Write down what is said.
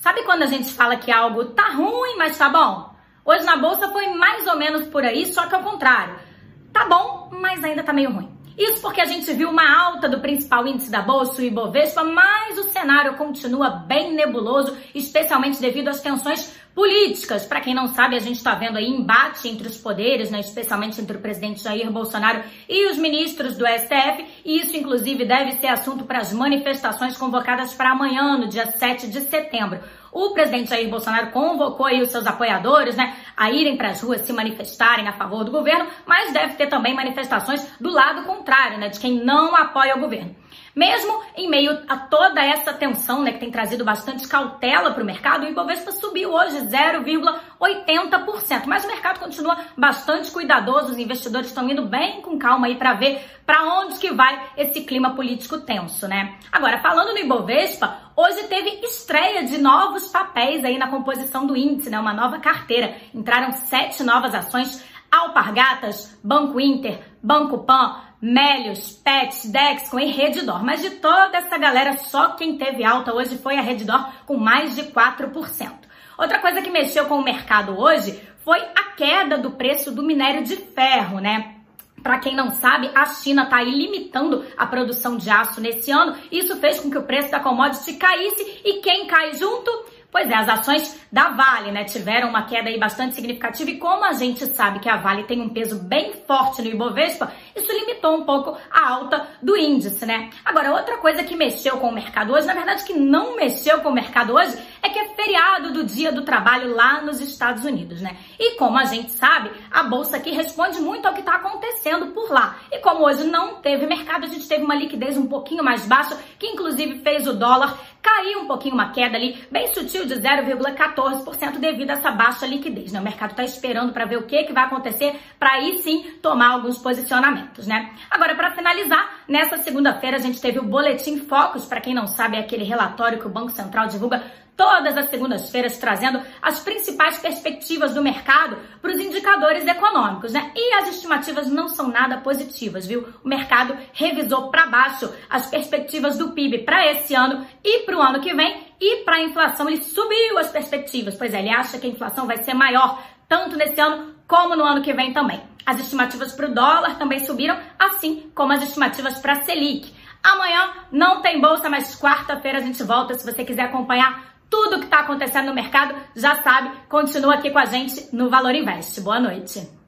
Sabe quando a gente fala que algo tá ruim, mas tá bom? Hoje na bolsa foi mais ou menos por aí, só que ao contrário. Tá bom, mas ainda tá meio ruim. Isso porque a gente viu uma alta do principal índice da bolsa, o Ibovespa, mas o cenário continua bem nebuloso, especialmente devido às tensões políticas. Para quem não sabe, a gente está vendo aí embate entre os poderes, né, especialmente entre o presidente Jair Bolsonaro e os ministros do STF, e isso inclusive deve ser assunto para as manifestações convocadas para amanhã, no dia 7 de setembro. O presidente Jair Bolsonaro convocou aí os seus apoiadores, né, a irem para as ruas se manifestarem a favor do governo, mas deve ter também manifestações do lado contrário, né, de quem não apoia o governo. Mesmo em meio a toda essa tensão, né, que tem trazido bastante cautela para o mercado, o Ibovespa subiu hoje 0,80%. Mas o mercado continua bastante cuidadoso, os investidores estão indo bem com calma aí para ver para onde que vai esse clima político tenso, né? Agora, falando no Ibovespa, hoje teve estreia de novos papéis aí na composição do índice, né? Uma nova carteira. Entraram sete novas ações Alpargatas, Banco Inter, Banco Pan, Melios, Pets, Dexcom e Redditor. Mas de toda essa galera, só quem teve alta hoje foi a Redditor com mais de 4%. Outra coisa que mexeu com o mercado hoje foi a queda do preço do minério de ferro, né? Para quem não sabe, a China está aí limitando a produção de aço nesse ano. Isso fez com que o preço da commodity caísse e quem cai junto? Pois é, as ações da Vale, né, tiveram uma queda aí bastante significativa e como a gente sabe que a Vale tem um peso bem forte no Ibovespa, isso limitou um pouco a alta do índice, né? Agora, outra coisa que mexeu com o mercado hoje, na verdade que não mexeu com o mercado hoje, é que é feriado do Dia do Trabalho lá nos Estados Unidos, né? E como a gente sabe, a bolsa aqui responde muito ao que está acontecendo por lá. E como hoje não teve mercado, a gente teve uma liquidez um pouquinho mais baixa, que inclusive fez o dólar cair um pouquinho, uma queda ali bem sutil de 0,14% devido a essa baixa liquidez. Né? O mercado está esperando para ver o que, que vai acontecer para aí sim tomar alguns posicionamentos. Né? Agora, para finalizar, nessa segunda-feira a gente teve o Boletim Focus, para quem não sabe, é aquele relatório que o Banco Central divulga todas as segundas-feiras trazendo as principais perspectivas do mercado para os indicadores econômicos, né? E as estimativas não são nada positivas, viu? O mercado revisou para baixo as perspectivas do PIB para esse ano e para o ano que vem, e para a inflação ele subiu as perspectivas, pois é, ele acha que a inflação vai ser maior tanto nesse ano como no ano que vem também. As estimativas para o dólar também subiram, assim como as estimativas para a Selic. Amanhã não tem bolsa, mas quarta-feira a gente volta. Se você quiser acompanhar tudo que está acontecendo no mercado, já sabe, continua aqui com a gente no Valor Invest. Boa noite.